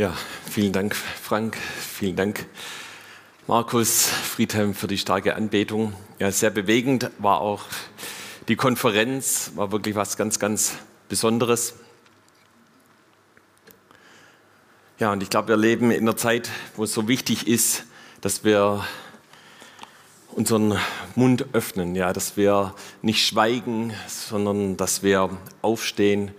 Ja, vielen Dank, Frank. Vielen Dank, Markus Friedhelm, für die starke Anbetung. Ja, sehr bewegend war auch die Konferenz, war wirklich was ganz, ganz Besonderes. Ja, und ich glaube, wir leben in einer Zeit, wo es so wichtig ist, dass wir unseren Mund öffnen, ja, dass wir nicht schweigen, sondern dass wir aufstehen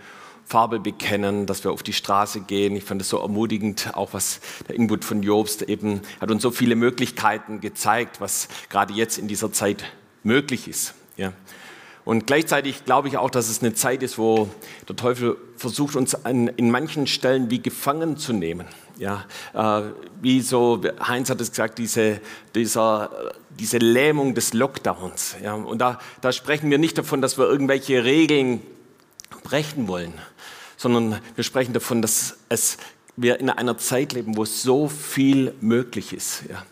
Farbe bekennen, dass wir auf die Straße gehen. Ich fand es so ermutigend, auch was der Input von Jobst eben hat uns so viele Möglichkeiten gezeigt, was gerade jetzt in dieser Zeit möglich ist. Ja. Und gleichzeitig glaube ich auch, dass es eine Zeit ist, wo der Teufel versucht, uns an, in manchen Stellen wie gefangen zu nehmen. Ja, äh, wie so, Heinz hat es gesagt, diese, dieser, diese Lähmung des Lockdowns. Ja, und da, da sprechen wir nicht davon, dass wir irgendwelche Regeln brechen wollen, sondern wir sprechen davon, dass es, wir in einer Zeit leben, wo so viel möglich ist. Ja.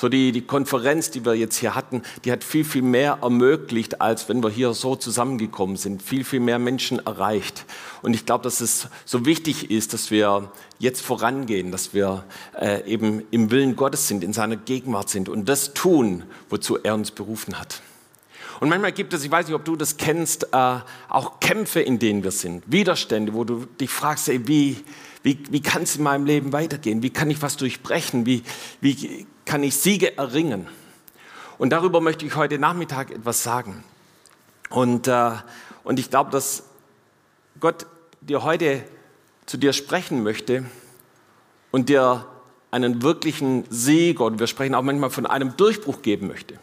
So die, die Konferenz, die wir jetzt hier hatten, die hat viel, viel mehr ermöglicht, als wenn wir hier so zusammengekommen sind, viel, viel mehr Menschen erreicht. Und ich glaube, dass es so wichtig ist, dass wir jetzt vorangehen, dass wir äh, eben im Willen Gottes sind, in seiner Gegenwart sind und das tun, wozu er uns berufen hat. Und manchmal gibt es, ich weiß nicht, ob du das kennst, äh, auch Kämpfe, in denen wir sind, Widerstände, wo du dich fragst, ey, wie, wie, wie kann es in meinem Leben weitergehen? Wie kann ich was durchbrechen? Wie, wie kann ich Siege erringen? Und darüber möchte ich heute Nachmittag etwas sagen. Und, äh, und ich glaube, dass Gott dir heute zu dir sprechen möchte und dir einen wirklichen Sieg, und wir sprechen auch manchmal von einem Durchbruch geben möchte.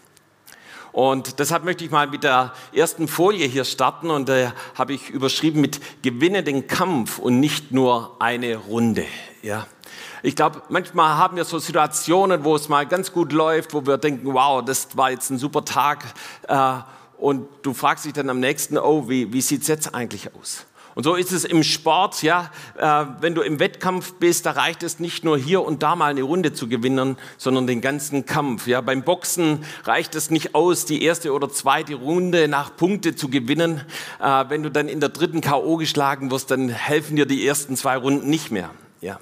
Und deshalb möchte ich mal mit der ersten Folie hier starten und da äh, habe ich überschrieben mit Gewinne den Kampf und nicht nur eine Runde. Ja. Ich glaube, manchmal haben wir so Situationen, wo es mal ganz gut läuft, wo wir denken, wow, das war jetzt ein super Tag. Äh, und du fragst dich dann am nächsten, oh, wie, wie sieht es jetzt eigentlich aus? Und so ist es im Sport, ja. Äh, wenn du im Wettkampf bist, da reicht es nicht nur hier und da mal eine Runde zu gewinnen, sondern den ganzen Kampf. Ja, beim Boxen reicht es nicht aus, die erste oder zweite Runde nach Punkte zu gewinnen. Äh, wenn du dann in der dritten KO geschlagen wirst, dann helfen dir die ersten zwei Runden nicht mehr. Ja.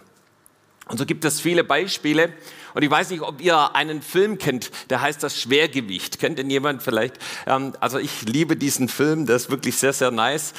Und so gibt es viele Beispiele. Und ich weiß nicht, ob ihr einen Film kennt, der heißt das Schwergewicht. Kennt denn jemand vielleicht? Ähm, also ich liebe diesen Film, der ist wirklich sehr, sehr nice.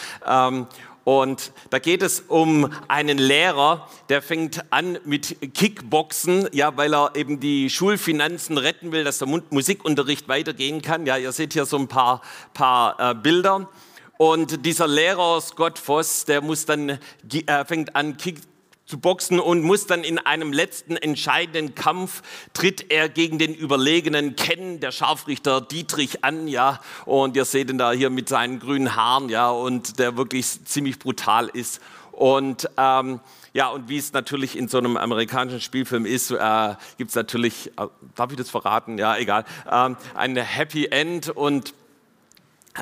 Und da geht es um einen Lehrer, der fängt an mit Kickboxen, ja, weil er eben die Schulfinanzen retten will, dass der Musikunterricht weitergehen kann. Ja, ihr seht hier so ein paar, paar äh, Bilder. Und dieser Lehrer Scott Voss, der muss dann, äh, fängt an, Kick, zu boxen und muss dann in einem letzten entscheidenden Kampf tritt er gegen den überlegenen Ken, der Scharfrichter Dietrich an, ja, und ihr seht ihn da hier mit seinen grünen Haaren, ja, und der wirklich ziemlich brutal ist. Und ähm, ja, und wie es natürlich in so einem amerikanischen Spielfilm ist, äh, gibt es natürlich, äh, darf ich das verraten? Ja, egal, äh, ein Happy End und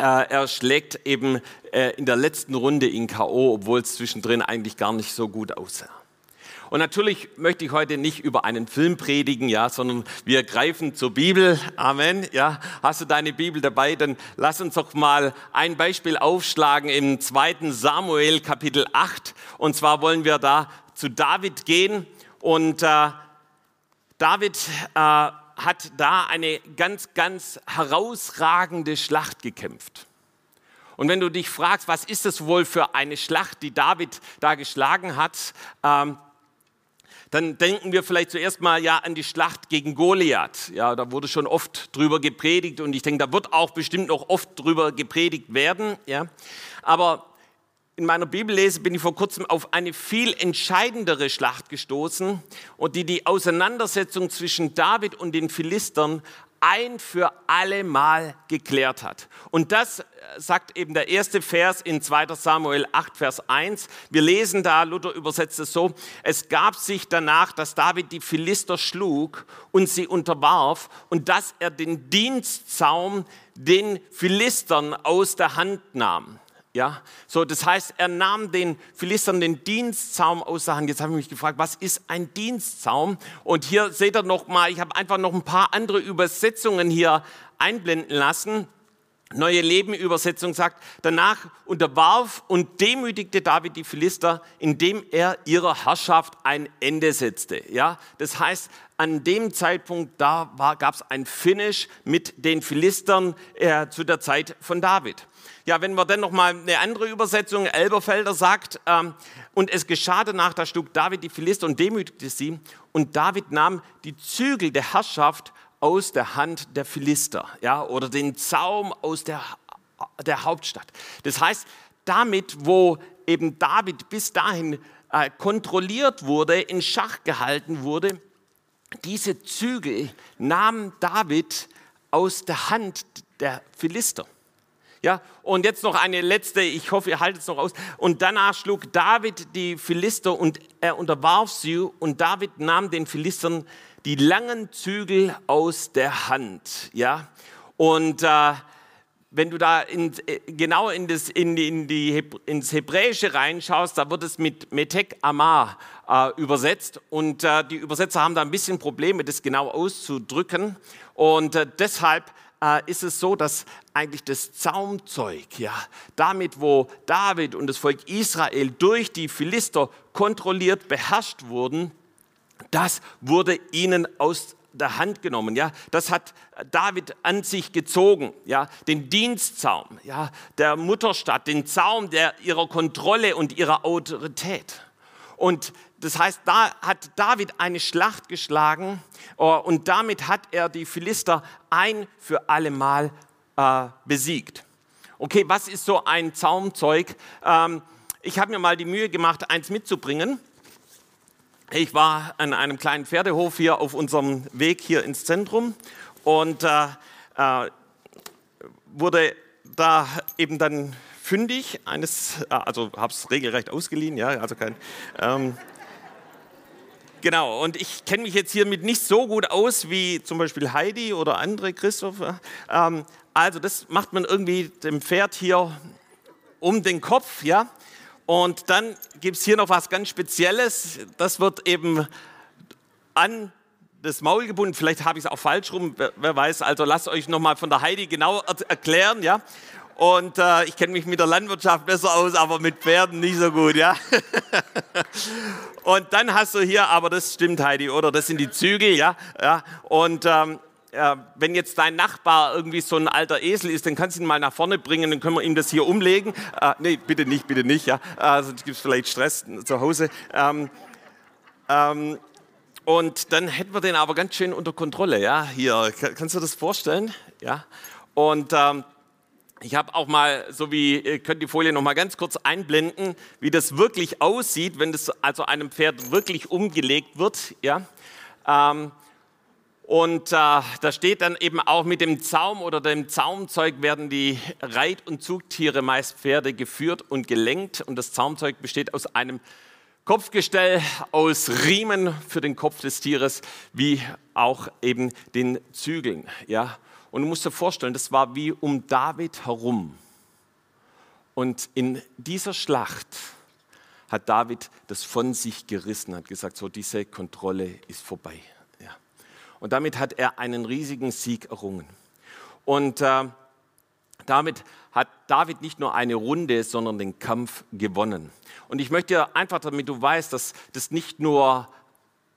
er schlägt eben äh, in der letzten Runde in K.O., obwohl es zwischendrin eigentlich gar nicht so gut aussah. Und natürlich möchte ich heute nicht über einen Film predigen, ja, sondern wir greifen zur Bibel. Amen. Ja, hast du deine Bibel dabei? Dann lass uns doch mal ein Beispiel aufschlagen im zweiten Samuel Kapitel 8. Und zwar wollen wir da zu David gehen und äh, David äh, hat da eine ganz, ganz herausragende Schlacht gekämpft. Und wenn du dich fragst, was ist das wohl für eine Schlacht, die David da geschlagen hat, ähm, dann denken wir vielleicht zuerst mal ja an die Schlacht gegen Goliath. Ja, da wurde schon oft drüber gepredigt und ich denke, da wird auch bestimmt noch oft drüber gepredigt werden. Ja, aber in meiner Bibellese bin ich vor kurzem auf eine viel entscheidendere Schlacht gestoßen und die die Auseinandersetzung zwischen David und den Philistern ein für alle Mal geklärt hat. Und das äh, sagt eben der erste Vers in 2 Samuel 8, Vers 1. Wir lesen da, Luther übersetzt es so, es gab sich danach, dass David die Philister schlug und sie unterwarf und dass er den Dienstzaum den Philistern aus der Hand nahm. Ja, so das heißt, er nahm den Philistern den Dienstzaum aus der Hand. Jetzt habe ich mich gefragt, was ist ein Dienstzaum? Und hier seht ihr noch mal, ich habe einfach noch ein paar andere Übersetzungen hier einblenden lassen. Neue Leben Übersetzung sagt, danach unterwarf und demütigte David die Philister, indem er ihrer Herrschaft ein Ende setzte. Ja, das heißt, an dem Zeitpunkt da gab es ein Finish mit den Philistern äh, zu der Zeit von David. Ja, wenn wir dann noch mal eine andere Übersetzung, Elberfelder sagt, ähm, und es geschah danach, da schlug David die Philister und demütigte sie, und David nahm die Zügel der Herrschaft aus der Hand der Philister, ja, oder den Zaum aus der, der Hauptstadt. Das heißt, damit, wo eben David bis dahin äh, kontrolliert wurde, in Schach gehalten wurde, diese Zügel nahm David aus der Hand der Philister. Ja, und jetzt noch eine letzte, ich hoffe, ihr haltet es noch aus. Und danach schlug David die Philister und er unterwarf sie und David nahm den Philistern die langen Zügel aus der Hand. Ja? Und äh, wenn du da in, äh, genau in das, in, in die, ins Hebräische reinschaust, da wird es mit Metek Amar äh, übersetzt. Und äh, die Übersetzer haben da ein bisschen Probleme, das genau auszudrücken. Und äh, deshalb äh, ist es so, dass eigentlich das Zaumzeug, ja, damit wo David und das Volk Israel durch die Philister kontrolliert, beherrscht wurden, das wurde ihnen aus der Hand genommen, ja. Das hat David an sich gezogen, ja. Den Dienstzaum, ja, der Mutterstadt, den Zaum der ihrer Kontrolle und ihrer Autorität. Und das heißt, da hat David eine Schlacht geschlagen oh, und damit hat er die Philister ein für alle Mal äh, besiegt. Okay, was ist so ein Zaumzeug? Ähm, ich habe mir mal die Mühe gemacht, eins mitzubringen. Ich war an einem kleinen Pferdehof hier auf unserem Weg hier ins Zentrum und äh, äh, wurde da eben dann fündig eines, äh, also habe es regelrecht ausgeliehen, ja, also kein. Ähm, genau, und ich kenne mich jetzt hiermit nicht so gut aus wie zum Beispiel Heidi oder andere Christopher. Ähm, also das macht man irgendwie dem Pferd hier um den Kopf, ja. Und dann gibt es hier noch was ganz Spezielles. Das wird eben an das Maul gebunden. Vielleicht habe ich es auch falsch rum, wer weiß. Also lasst euch nochmal von der Heidi genau erklären. Ja? Und äh, ich kenne mich mit der Landwirtschaft besser aus, aber mit Pferden nicht so gut. Ja? Und dann hast du hier, aber das stimmt Heidi, oder? Das sind die Zügel. Ja? Ja? Und ähm, äh, wenn jetzt dein Nachbar irgendwie so ein alter Esel ist, dann kannst du ihn mal nach vorne bringen, dann können wir ihm das hier umlegen. Äh, nee, bitte nicht, bitte nicht, ja. Äh, sonst gibt es vielleicht Stress zu Hause. Ähm, ähm, und dann hätten wir den aber ganz schön unter Kontrolle, ja. Hier, kannst du das vorstellen? Ja. Und ähm, ich habe auch mal, so wie, ihr könnt die Folie noch mal ganz kurz einblenden, wie das wirklich aussieht, wenn das also einem Pferd wirklich umgelegt wird, ja. Ähm, und äh, da steht dann eben auch mit dem Zaum oder dem Zaumzeug werden die Reit- und Zugtiere, meist Pferde, geführt und gelenkt. Und das Zaumzeug besteht aus einem Kopfgestell, aus Riemen für den Kopf des Tieres, wie auch eben den Zügeln. Ja? Und du musst dir vorstellen, das war wie um David herum. Und in dieser Schlacht hat David das von sich gerissen, hat gesagt, so diese Kontrolle ist vorbei. Und damit hat er einen riesigen Sieg errungen. Und äh, damit hat David nicht nur eine Runde, sondern den Kampf gewonnen. Und ich möchte einfach, damit du weißt, dass das nicht nur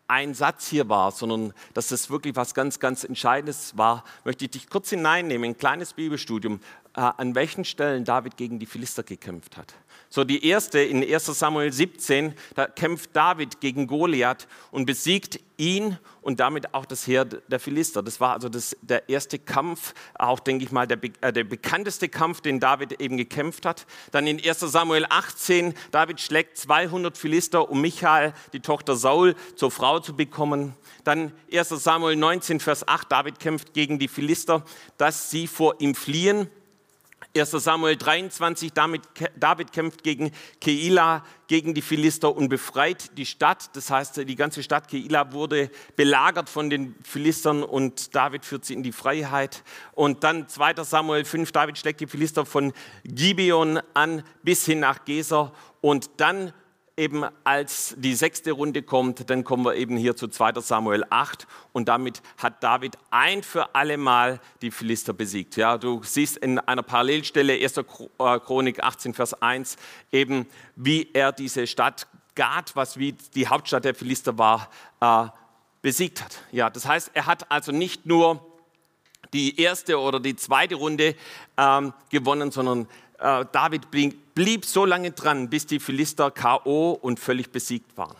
ein Satz hier war, sondern dass das wirklich was ganz, ganz Entscheidendes war, möchte ich dich kurz hineinnehmen, ein kleines Bibelstudium, an welchen Stellen David gegen die Philister gekämpft hat. So die erste in 1 Samuel 17, da kämpft David gegen Goliath und besiegt ihn und damit auch das Heer der Philister. Das war also das, der erste Kampf, auch denke ich mal der, äh, der bekannteste Kampf, den David eben gekämpft hat. Dann in 1 Samuel 18, David schlägt 200 Philister, um Michael, die Tochter Saul, zur Frau zu bekommen. Dann 1 Samuel 19, Vers 8, David kämpft gegen die Philister, dass sie vor ihm fliehen. 1 Samuel 23, David kämpft gegen Keila, gegen die Philister und befreit die Stadt. Das heißt, die ganze Stadt Keila wurde belagert von den Philistern und David führt sie in die Freiheit. Und dann 2 Samuel 5, David schlägt die Philister von Gibeon an bis hin nach Geser. Und dann eben als die sechste Runde kommt, dann kommen wir eben hier zu 2 Samuel 8 und damit hat David ein für alle Mal die Philister besiegt. Ja, du siehst in einer Parallelstelle 1. Äh, Chronik 18, Vers 1 eben, wie er diese Stadt Gad, was wie die Hauptstadt der Philister war, äh, besiegt hat. Ja, das heißt, er hat also nicht nur die erste oder die zweite Runde ähm, gewonnen, sondern äh, David blieb, blieb, so lange dran, bis die Philister K.O. und völlig besiegt waren.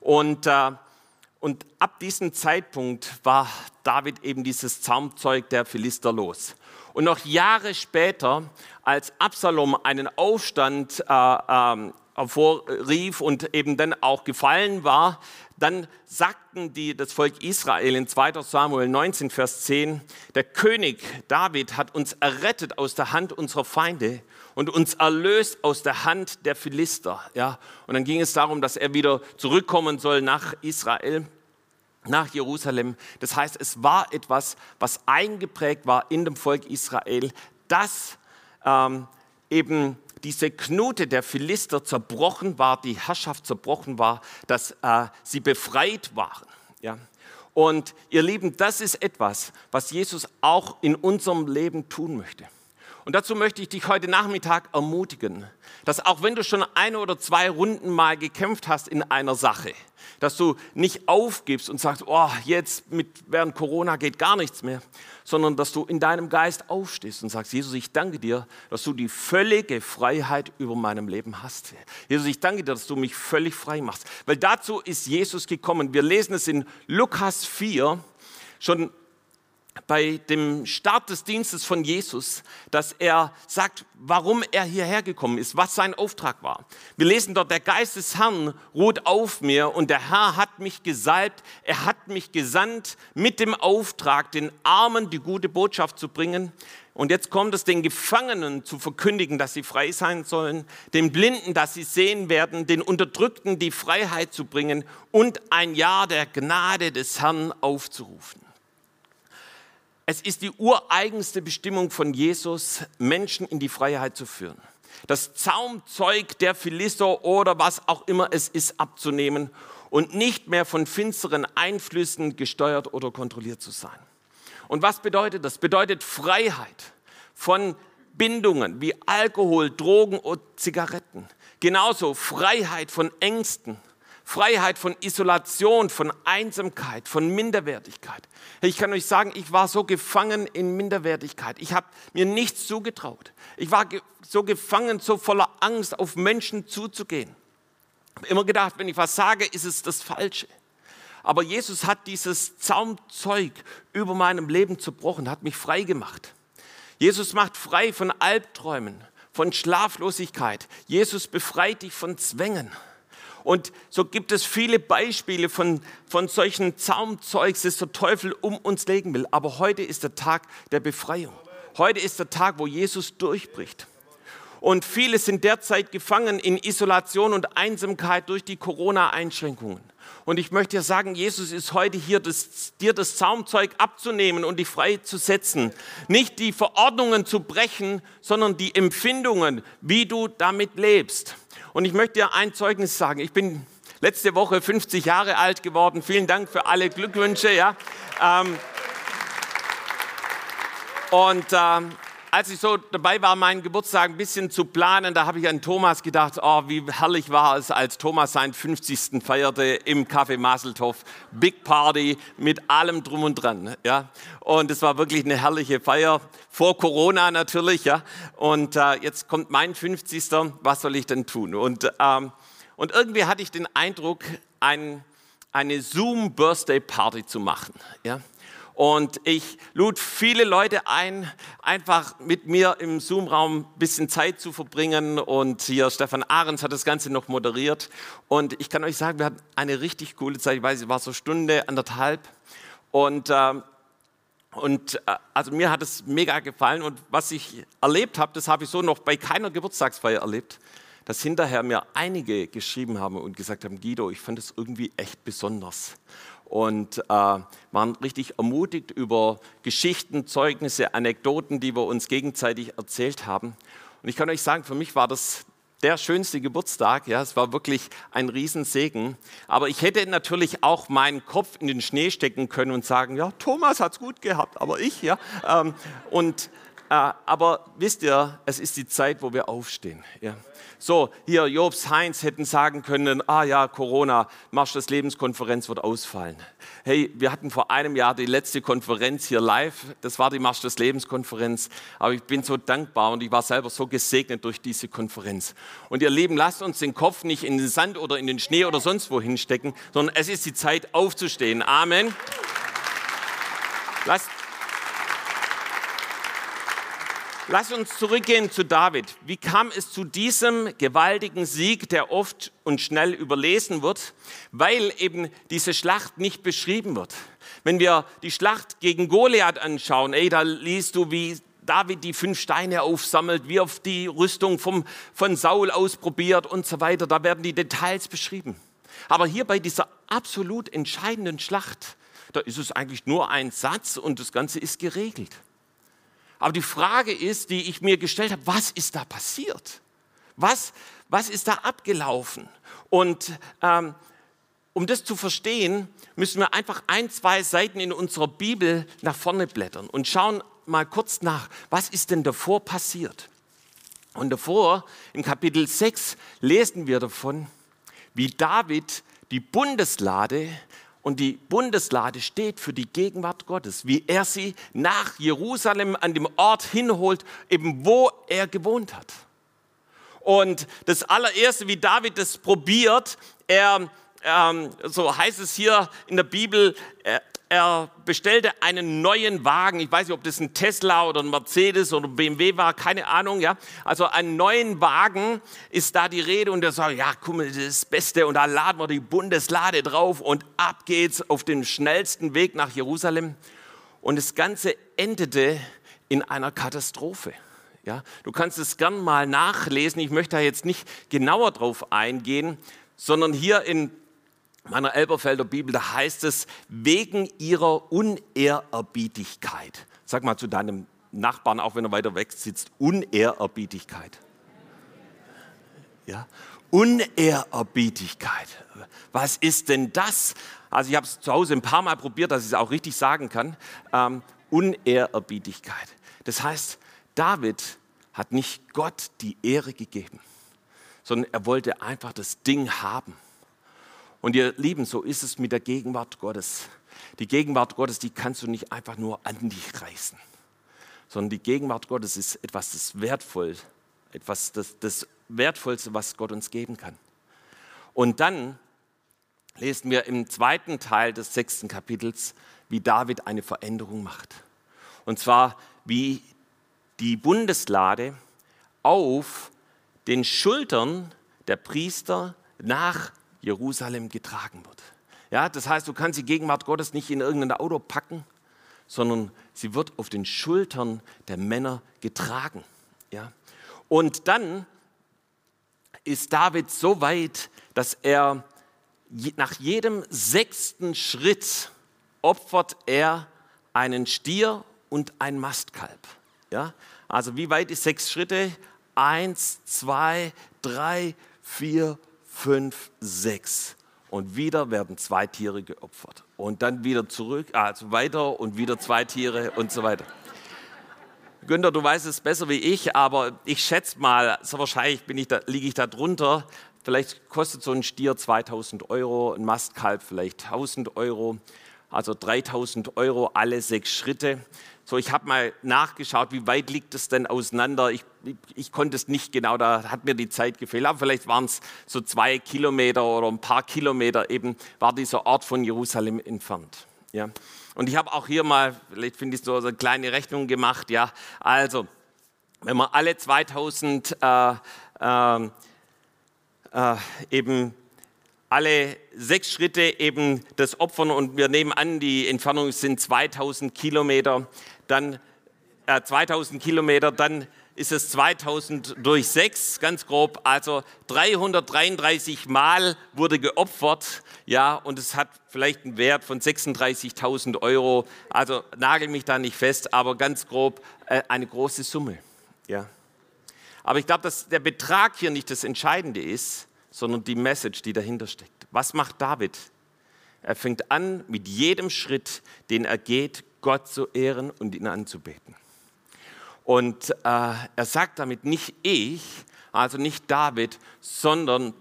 Und, äh, und ab diesem Zeitpunkt war David eben dieses Zaumzeug der Philister los. Und noch Jahre später, als Absalom einen Aufstand äh, ähm, hervorrief und eben dann auch gefallen war, dann sagten die, das Volk Israel in 2 Samuel 19, Vers 10, der König David hat uns errettet aus der Hand unserer Feinde und uns erlöst aus der Hand der Philister. Ja? Und dann ging es darum, dass er wieder zurückkommen soll nach Israel, nach Jerusalem. Das heißt, es war etwas, was eingeprägt war in dem Volk Israel, dass ähm, eben diese Knute der Philister zerbrochen war, die Herrschaft zerbrochen war, dass äh, sie befreit waren. Ja? Und ihr Lieben, das ist etwas, was Jesus auch in unserem Leben tun möchte. Und dazu möchte ich dich heute Nachmittag ermutigen, dass auch wenn du schon eine oder zwei Runden mal gekämpft hast in einer Sache, dass du nicht aufgibst und sagst, oh, jetzt mit, während Corona geht gar nichts mehr, sondern dass du in deinem Geist aufstehst und sagst, Jesus, ich danke dir, dass du die völlige Freiheit über meinem Leben hast. Jesus, ich danke dir, dass du mich völlig frei machst. Weil dazu ist Jesus gekommen. Wir lesen es in Lukas 4, schon bei dem Start des Dienstes von Jesus, dass er sagt, warum er hierher gekommen ist, was sein Auftrag war. Wir lesen dort, der Geist des Herrn ruht auf mir und der Herr hat mich gesalbt, er hat mich gesandt mit dem Auftrag, den Armen die gute Botschaft zu bringen. Und jetzt kommt es den Gefangenen zu verkündigen, dass sie frei sein sollen, den Blinden, dass sie sehen werden, den Unterdrückten die Freiheit zu bringen und ein Jahr der Gnade des Herrn aufzurufen. Es ist die ureigenste Bestimmung von Jesus, Menschen in die Freiheit zu führen. Das Zaumzeug der Philister oder was auch immer es ist, abzunehmen und nicht mehr von finsteren Einflüssen gesteuert oder kontrolliert zu sein. Und was bedeutet das? Bedeutet Freiheit von Bindungen wie Alkohol, Drogen und Zigaretten. Genauso Freiheit von Ängsten, Freiheit von Isolation, von Einsamkeit, von Minderwertigkeit. Ich kann euch sagen, ich war so gefangen in Minderwertigkeit. Ich habe mir nichts zugetraut. Ich war so gefangen, so voller Angst, auf Menschen zuzugehen. Ich habe immer gedacht, wenn ich was sage, ist es das Falsche. Aber Jesus hat dieses Zaumzeug über meinem Leben zerbrochen, hat mich frei gemacht. Jesus macht frei von Albträumen, von Schlaflosigkeit. Jesus befreit dich von Zwängen. Und so gibt es viele Beispiele von, von solchen Zaumzeugs, das der Teufel um uns legen will. Aber heute ist der Tag der Befreiung. Heute ist der Tag, wo Jesus durchbricht. Und viele sind derzeit gefangen in Isolation und Einsamkeit durch die Corona-Einschränkungen. Und ich möchte dir sagen, Jesus ist heute hier, das, dir das Zaumzeug abzunehmen und dich frei zu setzen. Nicht die Verordnungen zu brechen, sondern die Empfindungen, wie du damit lebst. Und ich möchte dir ein Zeugnis sagen. Ich bin letzte Woche 50 Jahre alt geworden. Vielen Dank für alle Glückwünsche. Ja. Ähm, und ähm, als ich so dabei war, meinen Geburtstag ein bisschen zu planen, da habe ich an Thomas gedacht, oh, wie herrlich war es, als Thomas seinen 50. feierte im Café Maseltoff. Big Party mit allem drum und dran. Ja? Und es war wirklich eine herrliche Feier, vor Corona natürlich. Ja? Und äh, jetzt kommt mein 50. Was soll ich denn tun? Und, ähm, und irgendwie hatte ich den Eindruck, ein, eine Zoom-Birthday-Party zu machen. Ja? Und ich lud viele Leute ein, einfach mit mir im Zoom-Raum ein bisschen Zeit zu verbringen. Und hier Stefan Ahrens hat das Ganze noch moderiert. Und ich kann euch sagen, wir hatten eine richtig coole Zeit. Ich weiß, es war so Stunde, anderthalb. Und, äh, und äh, also mir hat es mega gefallen. Und was ich erlebt habe, das habe ich so noch bei keiner Geburtstagsfeier erlebt dass hinterher mir einige geschrieben haben und gesagt haben, Guido, ich fand es irgendwie echt besonders und äh, waren richtig ermutigt über Geschichten, Zeugnisse, Anekdoten, die wir uns gegenseitig erzählt haben. Und ich kann euch sagen, für mich war das der schönste Geburtstag. Ja, es war wirklich ein Riesensegen. Aber ich hätte natürlich auch meinen Kopf in den Schnee stecken können und sagen, ja, Thomas hat es gut gehabt, aber ich, ja. Ähm, und, aber wisst ihr, es ist die Zeit, wo wir aufstehen. Ja. So, hier Jobs Heinz hätten sagen können, ah ja, Corona, Marsch des Lebenskonferenz wird ausfallen. Hey, wir hatten vor einem Jahr die letzte Konferenz hier live, das war die Marsch des Lebenskonferenz, aber ich bin so dankbar und ich war selber so gesegnet durch diese Konferenz. Und ihr Lieben, lasst uns den Kopf nicht in den Sand oder in den Schnee oder sonst wo hinstecken, sondern es ist die Zeit aufzustehen. Amen. Lasst Lass uns zurückgehen zu David. Wie kam es zu diesem gewaltigen Sieg, der oft und schnell überlesen wird? Weil eben diese Schlacht nicht beschrieben wird. Wenn wir die Schlacht gegen Goliath anschauen, ey, da liest du, wie David die fünf Steine aufsammelt, wie auf die Rüstung vom, von Saul ausprobiert und so weiter. Da werden die Details beschrieben. Aber hier bei dieser absolut entscheidenden Schlacht, da ist es eigentlich nur ein Satz und das Ganze ist geregelt. Aber die Frage ist, die ich mir gestellt habe, was ist da passiert? Was, was ist da abgelaufen? Und ähm, um das zu verstehen, müssen wir einfach ein, zwei Seiten in unserer Bibel nach vorne blättern und schauen mal kurz nach, was ist denn davor passiert? Und davor, im Kapitel 6, lesen wir davon, wie David die Bundeslade und die Bundeslade steht für die Gegenwart Gottes, wie er sie nach Jerusalem an dem Ort hinholt, eben wo er gewohnt hat. Und das allererste, wie David das probiert, er, ähm, so heißt es hier in der Bibel, er, bestellte einen neuen Wagen. Ich weiß nicht, ob das ein Tesla oder ein Mercedes oder ein BMW war, keine Ahnung. Ja, also einen neuen Wagen ist da die Rede und er sagt, ja, guck mal, das ist das Beste und da laden wir die Bundeslade drauf und ab geht's auf den schnellsten Weg nach Jerusalem. Und das Ganze endete in einer Katastrophe. Ja, du kannst es gern mal nachlesen. Ich möchte da jetzt nicht genauer drauf eingehen, sondern hier in meiner Elberfelder Bibel, da heißt es, wegen ihrer Unehrerbietigkeit. Sag mal zu deinem Nachbarn, auch wenn er weiter weg sitzt, Unehrerbietigkeit. Ja, Unehrerbietigkeit. Was ist denn das? Also ich habe es zu Hause ein paar Mal probiert, dass ich es auch richtig sagen kann. Ähm, Unehrerbietigkeit. Das heißt, David hat nicht Gott die Ehre gegeben, sondern er wollte einfach das Ding haben. Und ihr Lieben, so ist es mit der Gegenwart Gottes. Die Gegenwart Gottes, die kannst du nicht einfach nur an dich reißen, sondern die Gegenwart Gottes ist etwas das Wertvoll, etwas das, das Wertvollste, was Gott uns geben kann. Und dann lesen wir im zweiten Teil des sechsten Kapitels, wie David eine Veränderung macht. Und zwar, wie die Bundeslade auf den Schultern der Priester nach Jerusalem getragen wird. Ja, das heißt, du kannst die Gegenwart Gottes nicht in irgendein Auto packen, sondern sie wird auf den Schultern der Männer getragen. Ja? Und dann ist David so weit, dass er nach jedem sechsten Schritt opfert er einen Stier und ein Mastkalb. Ja? Also wie weit ist sechs Schritte? Eins, zwei, drei, vier, fünf, sechs. Und wieder werden zwei Tiere geopfert. Und dann wieder zurück, also weiter und wieder zwei Tiere und so weiter. Günther, du weißt es besser wie ich, aber ich schätze mal, so wahrscheinlich bin ich da, liege ich da drunter. Vielleicht kostet so ein Stier 2000 Euro, ein Mastkalb vielleicht 1000 Euro, also 3000 Euro alle sechs Schritte. So, ich habe mal nachgeschaut, wie weit liegt es denn auseinander. Ich, ich, ich, konnte es nicht genau, da hat mir die Zeit gefehlt. Aber vielleicht waren es so zwei Kilometer oder ein paar Kilometer eben, war dieser Ort von Jerusalem entfernt. Ja. Und ich habe auch hier mal, vielleicht finde ich so eine kleine Rechnung gemacht. Ja, also, wenn man alle 2000 äh, äh, äh, eben alle sechs Schritte eben das Opfern und wir nehmen an, die Entfernung sind 2000 Kilometer, dann äh, 2000 Kilometer, dann ist es 2000 durch 6, ganz grob, also 333 Mal wurde geopfert, ja, und es hat vielleicht einen Wert von 36.000 Euro, also nagel mich da nicht fest, aber ganz grob äh, eine große Summe, ja. Aber ich glaube, dass der Betrag hier nicht das Entscheidende ist, sondern die Message, die dahinter steckt. Was macht David? Er fängt an, mit jedem Schritt, den er geht, Gott zu ehren und ihn anzubeten. Und äh, er sagt damit nicht ich, also nicht David, sondern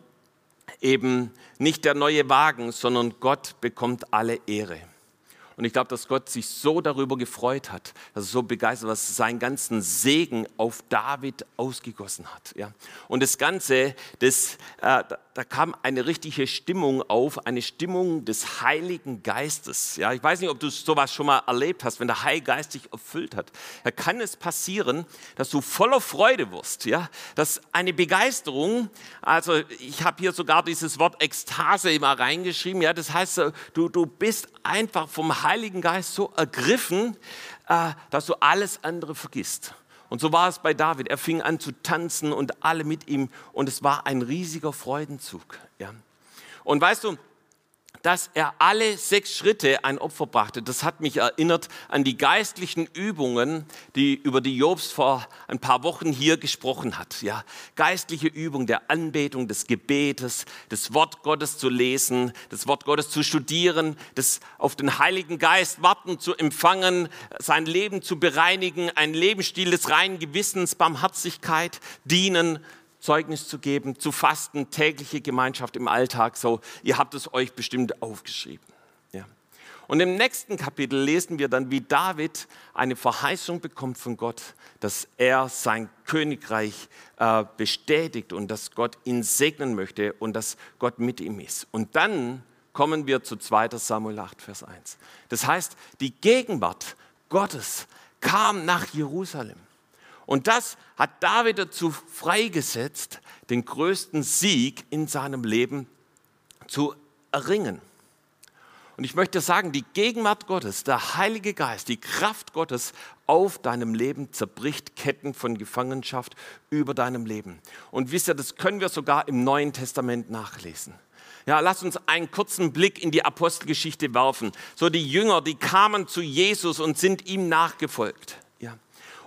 eben nicht der neue Wagen, sondern Gott bekommt alle Ehre. Und ich glaube, dass Gott sich so darüber gefreut hat, dass er so begeistert war, seinen ganzen Segen auf David ausgegossen hat. Ja. Und das Ganze, das, äh, da kam eine richtige Stimmung auf, eine Stimmung des Heiligen Geistes. Ja. Ich weiß nicht, ob du sowas schon mal erlebt hast, wenn der Heilige Geist dich erfüllt hat. Da kann es passieren, dass du voller Freude wirst. Ja. Dass eine Begeisterung, also ich habe hier sogar dieses Wort Ekstase immer reingeschrieben. Ja. Das heißt, du, du bist einfach vom Heiligen Geist so ergriffen, äh, dass du alles andere vergisst. Und so war es bei David. Er fing an zu tanzen und alle mit ihm und es war ein riesiger Freudenzug. Und weißt du, dass er alle sechs Schritte ein Opfer brachte. Das hat mich erinnert an die geistlichen Übungen, die über die Jobs vor ein paar Wochen hier gesprochen hat. Ja, geistliche Übung der Anbetung, des Gebetes, das Wort Gottes zu lesen, das Wort Gottes zu studieren, das auf den Heiligen Geist warten zu empfangen, sein Leben zu bereinigen, ein Lebensstil des reinen Gewissens, Barmherzigkeit, dienen, Zeugnis zu geben, zu fasten, tägliche Gemeinschaft im Alltag. So, ihr habt es euch bestimmt aufgeschrieben. Ja. Und im nächsten Kapitel lesen wir dann, wie David eine Verheißung bekommt von Gott, dass er sein Königreich äh, bestätigt und dass Gott ihn segnen möchte und dass Gott mit ihm ist. Und dann kommen wir zu 2 Samuel 8, Vers 1. Das heißt, die Gegenwart Gottes kam nach Jerusalem. Und das hat David dazu freigesetzt, den größten Sieg in seinem Leben zu erringen. Und ich möchte sagen, die Gegenwart Gottes, der Heilige Geist, die Kraft Gottes auf deinem Leben zerbricht Ketten von Gefangenschaft über deinem Leben. Und wisst ihr, das können wir sogar im Neuen Testament nachlesen. Ja, lass uns einen kurzen Blick in die Apostelgeschichte werfen. So die Jünger, die kamen zu Jesus und sind ihm nachgefolgt.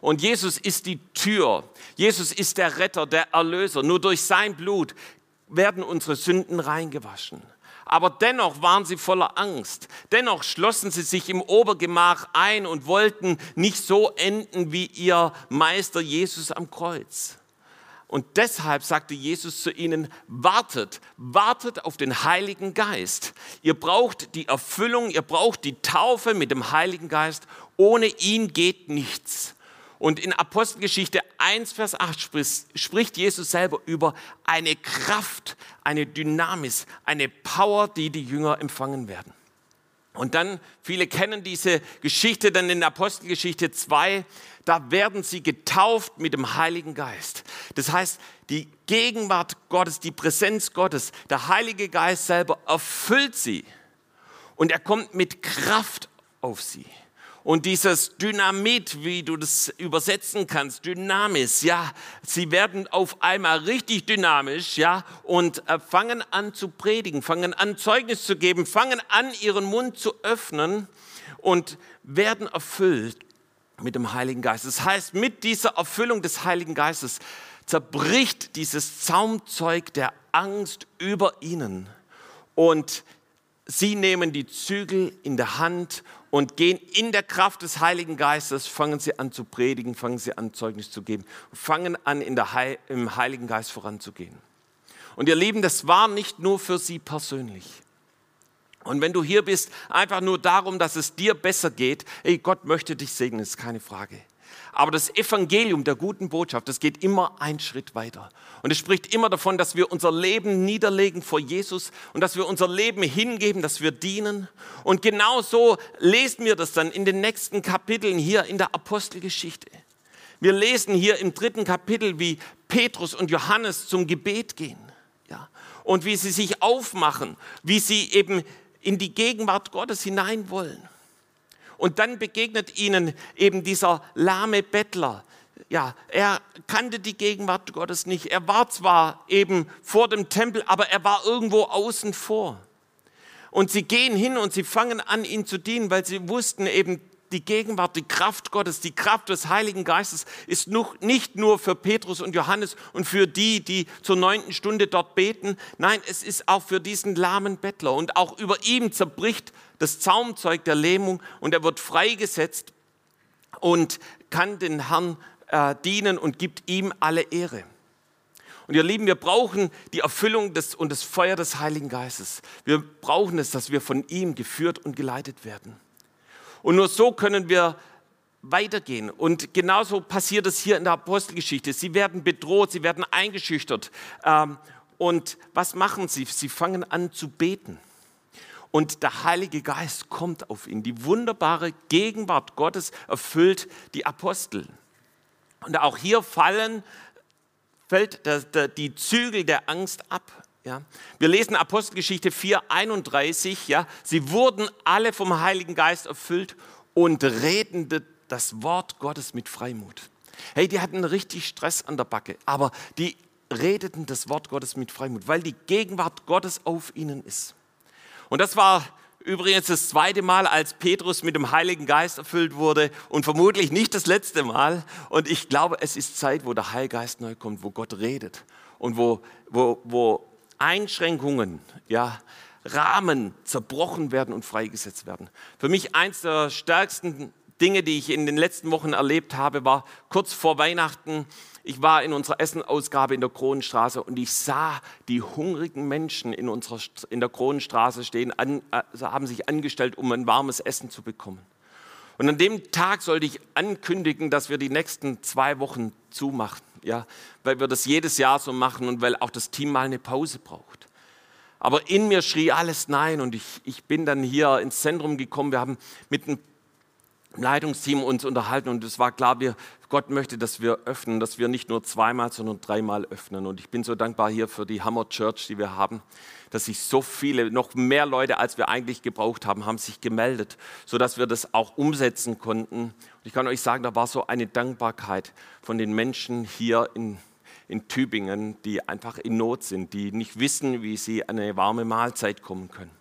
Und Jesus ist die Tür. Jesus ist der Retter, der Erlöser. Nur durch sein Blut werden unsere Sünden reingewaschen. Aber dennoch waren sie voller Angst. Dennoch schlossen sie sich im Obergemach ein und wollten nicht so enden wie ihr Meister Jesus am Kreuz. Und deshalb sagte Jesus zu ihnen, wartet, wartet auf den Heiligen Geist. Ihr braucht die Erfüllung, ihr braucht die Taufe mit dem Heiligen Geist. Ohne ihn geht nichts. Und in Apostelgeschichte 1, Vers 8 spricht Jesus selber über eine Kraft, eine Dynamis, eine Power, die die Jünger empfangen werden. Und dann, viele kennen diese Geschichte, dann in Apostelgeschichte 2, da werden sie getauft mit dem Heiligen Geist. Das heißt, die Gegenwart Gottes, die Präsenz Gottes, der Heilige Geist selber erfüllt sie. Und er kommt mit Kraft auf sie. Und dieses Dynamit, wie du das übersetzen kannst, Dynamis, ja, sie werden auf einmal richtig dynamisch, ja, und äh, fangen an zu predigen, fangen an Zeugnis zu geben, fangen an ihren Mund zu öffnen und werden erfüllt mit dem Heiligen Geist. Das heißt, mit dieser Erfüllung des Heiligen Geistes zerbricht dieses Zaumzeug der Angst über ihnen und sie nehmen die Zügel in der Hand und gehen in der Kraft des Heiligen Geistes, fangen sie an zu predigen, fangen sie an Zeugnis zu geben, fangen an in der Heil, im Heiligen Geist voranzugehen. Und ihr Lieben, das war nicht nur für sie persönlich. Und wenn du hier bist, einfach nur darum, dass es dir besser geht, ey, Gott möchte dich segnen, ist keine Frage. Aber das Evangelium der guten Botschaft, das geht immer einen Schritt weiter. Und es spricht immer davon, dass wir unser Leben niederlegen vor Jesus und dass wir unser Leben hingeben, dass wir dienen. Und genau so lesen wir das dann in den nächsten Kapiteln hier in der Apostelgeschichte. Wir lesen hier im dritten Kapitel, wie Petrus und Johannes zum Gebet gehen. Ja, und wie sie sich aufmachen, wie sie eben in die Gegenwart Gottes hinein wollen. Und dann begegnet ihnen eben dieser lahme Bettler. Ja, er kannte die Gegenwart Gottes nicht. Er war zwar eben vor dem Tempel, aber er war irgendwo außen vor. Und sie gehen hin und sie fangen an, ihn zu dienen, weil sie wussten eben, die Gegenwart, die Kraft Gottes, die Kraft des Heiligen Geistes ist nicht nur für Petrus und Johannes und für die, die zur neunten Stunde dort beten. Nein, es ist auch für diesen lahmen Bettler. Und auch über ihm zerbricht das Zaumzeug der Lähmung und er wird freigesetzt und kann den Herrn äh, dienen und gibt ihm alle Ehre. Und ihr Lieben, wir brauchen die Erfüllung des, und das Feuer des Heiligen Geistes. Wir brauchen es, dass wir von ihm geführt und geleitet werden. Und nur so können wir weitergehen. Und genauso passiert es hier in der Apostelgeschichte. Sie werden bedroht, sie werden eingeschüchtert. Ähm, und was machen sie? Sie fangen an zu beten. Und der Heilige Geist kommt auf ihn. Die wunderbare Gegenwart Gottes erfüllt die Apostel. Und auch hier fallen fällt die Zügel der Angst ab. Ja. Wir lesen Apostelgeschichte 4, 31. Ja. Sie wurden alle vom Heiligen Geist erfüllt und redeten das Wort Gottes mit Freimut. Hey, die hatten richtig Stress an der Backe, aber die redeten das Wort Gottes mit Freimut, weil die Gegenwart Gottes auf ihnen ist. Und das war übrigens das zweite Mal, als Petrus mit dem Heiligen Geist erfüllt wurde und vermutlich nicht das letzte Mal. Und ich glaube, es ist Zeit, wo der Heilige Geist neu kommt, wo Gott redet und wo, wo, wo Einschränkungen, ja, Rahmen zerbrochen werden und freigesetzt werden. Für mich eins der stärksten Dinge, die ich in den letzten Wochen erlebt habe, war kurz vor Weihnachten ich war in unserer Essenausgabe in der Kronenstraße und ich sah die hungrigen Menschen in, unserer, in der Kronenstraße stehen, an, also haben sich angestellt, um ein warmes Essen zu bekommen. Und an dem Tag sollte ich ankündigen, dass wir die nächsten zwei Wochen zumachen, ja, weil wir das jedes Jahr so machen und weil auch das Team mal eine Pause braucht. Aber in mir schrie alles Nein und ich, ich bin dann hier ins Zentrum gekommen. Wir haben mit einem Leitungsteam uns unterhalten und es war klar, wir, Gott möchte, dass wir öffnen, dass wir nicht nur zweimal, sondern dreimal öffnen. Und ich bin so dankbar hier für die Hammer Church, die wir haben, dass sich so viele, noch mehr Leute, als wir eigentlich gebraucht haben, haben sich gemeldet, sodass wir das auch umsetzen konnten. Und ich kann euch sagen, da war so eine Dankbarkeit von den Menschen hier in, in Tübingen, die einfach in Not sind, die nicht wissen, wie sie an eine warme Mahlzeit kommen können.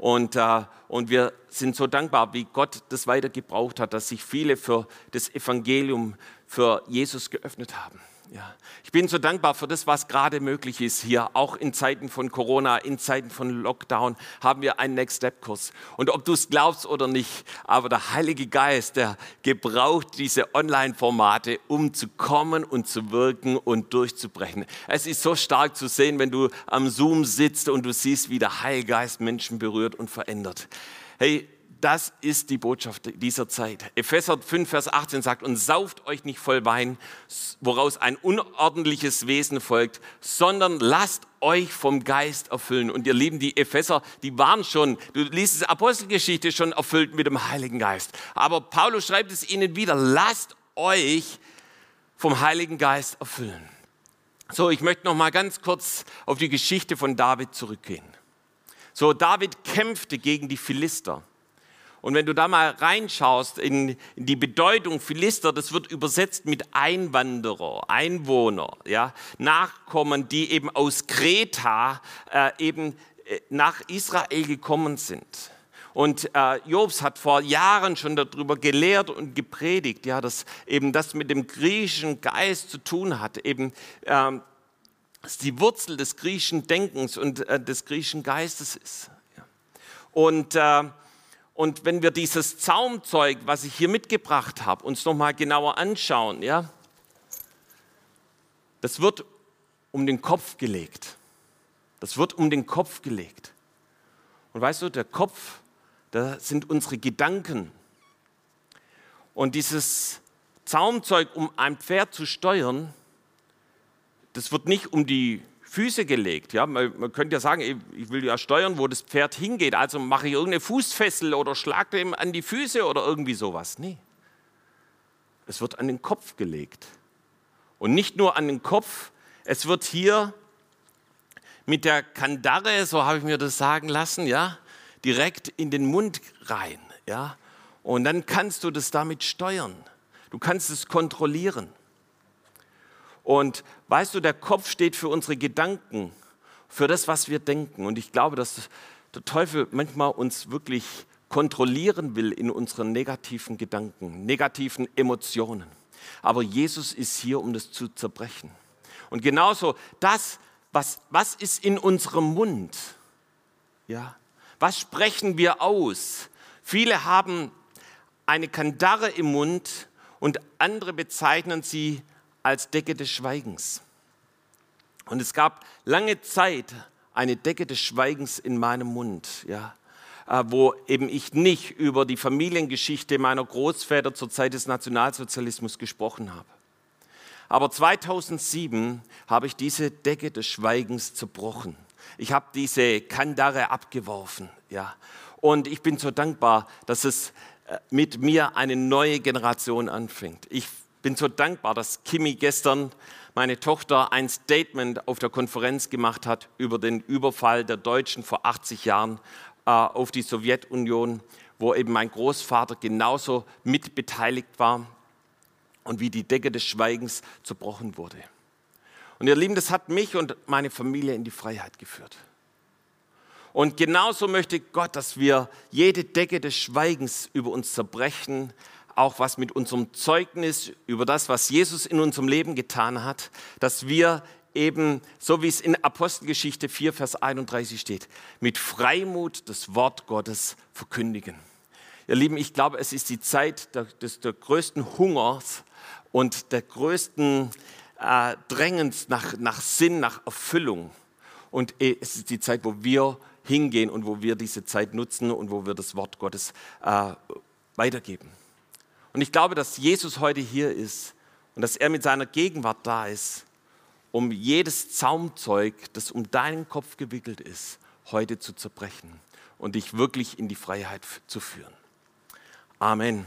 Und, äh, und wir sind so dankbar, wie Gott das weiter gebraucht hat, dass sich viele für das Evangelium, für Jesus geöffnet haben. Ja. Ich bin so dankbar für das, was gerade möglich ist hier. Auch in Zeiten von Corona, in Zeiten von Lockdown haben wir einen Next Step Kurs. Und ob du es glaubst oder nicht, aber der Heilige Geist, der gebraucht diese Online-Formate, um zu kommen und zu wirken und durchzubrechen. Es ist so stark zu sehen, wenn du am Zoom sitzt und du siehst, wie der Heilige Geist Menschen berührt und verändert. Hey, das ist die Botschaft dieser Zeit. Epheser 5, Vers 18 sagt, und sauft euch nicht voll Wein, woraus ein unordentliches Wesen folgt, sondern lasst euch vom Geist erfüllen. Und ihr Lieben, die Epheser, die waren schon, du liest es Apostelgeschichte schon erfüllt mit dem Heiligen Geist. Aber Paulus schreibt es ihnen wieder, lasst euch vom Heiligen Geist erfüllen. So, ich möchte noch mal ganz kurz auf die Geschichte von David zurückgehen. So, David kämpfte gegen die Philister. Und wenn du da mal reinschaust in, die Bedeutung Philister, das wird übersetzt mit Einwanderer, Einwohner, ja, Nachkommen, die eben aus Kreta äh, eben äh, nach Israel gekommen sind. Und äh, Jobs hat vor Jahren schon darüber gelehrt und gepredigt, ja, dass eben das mit dem griechischen Geist zu tun hat, eben äh, dass die Wurzel des griechischen Denkens und äh, des griechischen Geistes ist. Ja. Und äh, und wenn wir dieses Zaumzeug, was ich hier mitgebracht habe, uns nochmal genauer anschauen, ja, das wird um den Kopf gelegt. Das wird um den Kopf gelegt. Und weißt du, der Kopf, da sind unsere Gedanken. Und dieses Zaumzeug, um ein Pferd zu steuern, das wird nicht um die Füße gelegt. Ja, man, man, könnte ja sagen, ich will ja steuern, wo das Pferd hingeht. Also mache ich irgendeine Fußfessel oder schlage dem an die Füße oder irgendwie sowas. Nee. Es wird an den Kopf gelegt. Und nicht nur an den Kopf, es wird hier mit der Kandare, so habe ich mir das sagen lassen, ja, direkt in den Mund rein. Ja. Und dann kannst du das damit steuern. Du kannst es kontrollieren. Und weißt du, der Kopf steht für unsere Gedanken, für das, was wir denken. Und ich glaube, dass der Teufel manchmal uns wirklich kontrollieren will in unseren negativen Gedanken, negativen Emotionen. Aber Jesus ist hier, um das zu zerbrechen. Und genauso das, was, was ist in unserem Mund? Ja, was sprechen wir aus? Viele haben eine Kandare im Mund und andere bezeichnen sie als Decke des Schweigens. Und es gab lange Zeit eine Decke des Schweigens in meinem Mund, ja, äh, wo eben ich nicht über die Familiengeschichte meiner Großväter zur Zeit des Nationalsozialismus gesprochen habe. Aber 2007 habe ich diese Decke des Schweigens zerbrochen. Ich habe diese Kandare abgeworfen, ja. Und ich bin so dankbar, dass es äh, mit mir eine neue Generation anfängt. Ich bin so dankbar, dass Kimi gestern, meine Tochter, ein Statement auf der Konferenz gemacht hat über den Überfall der Deutschen vor 80 Jahren äh, auf die Sowjetunion, wo eben mein Großvater genauso mitbeteiligt war und wie die Decke des Schweigens zerbrochen wurde. Und ihr Lieben, das hat mich und meine Familie in die Freiheit geführt. Und genauso möchte Gott, dass wir jede Decke des Schweigens über uns zerbrechen, auch was mit unserem Zeugnis über das, was Jesus in unserem Leben getan hat, dass wir eben, so wie es in Apostelgeschichte 4, Vers 31 steht, mit Freimut das Wort Gottes verkündigen. Ihr Lieben, ich glaube, es ist die Zeit der, des, der größten Hungers und der größten äh, Drängens nach, nach Sinn, nach Erfüllung. Und äh, es ist die Zeit, wo wir hingehen und wo wir diese Zeit nutzen und wo wir das Wort Gottes äh, weitergeben. Und ich glaube, dass Jesus heute hier ist und dass er mit seiner Gegenwart da ist, um jedes Zaumzeug, das um deinen Kopf gewickelt ist, heute zu zerbrechen und dich wirklich in die Freiheit zu führen. Amen.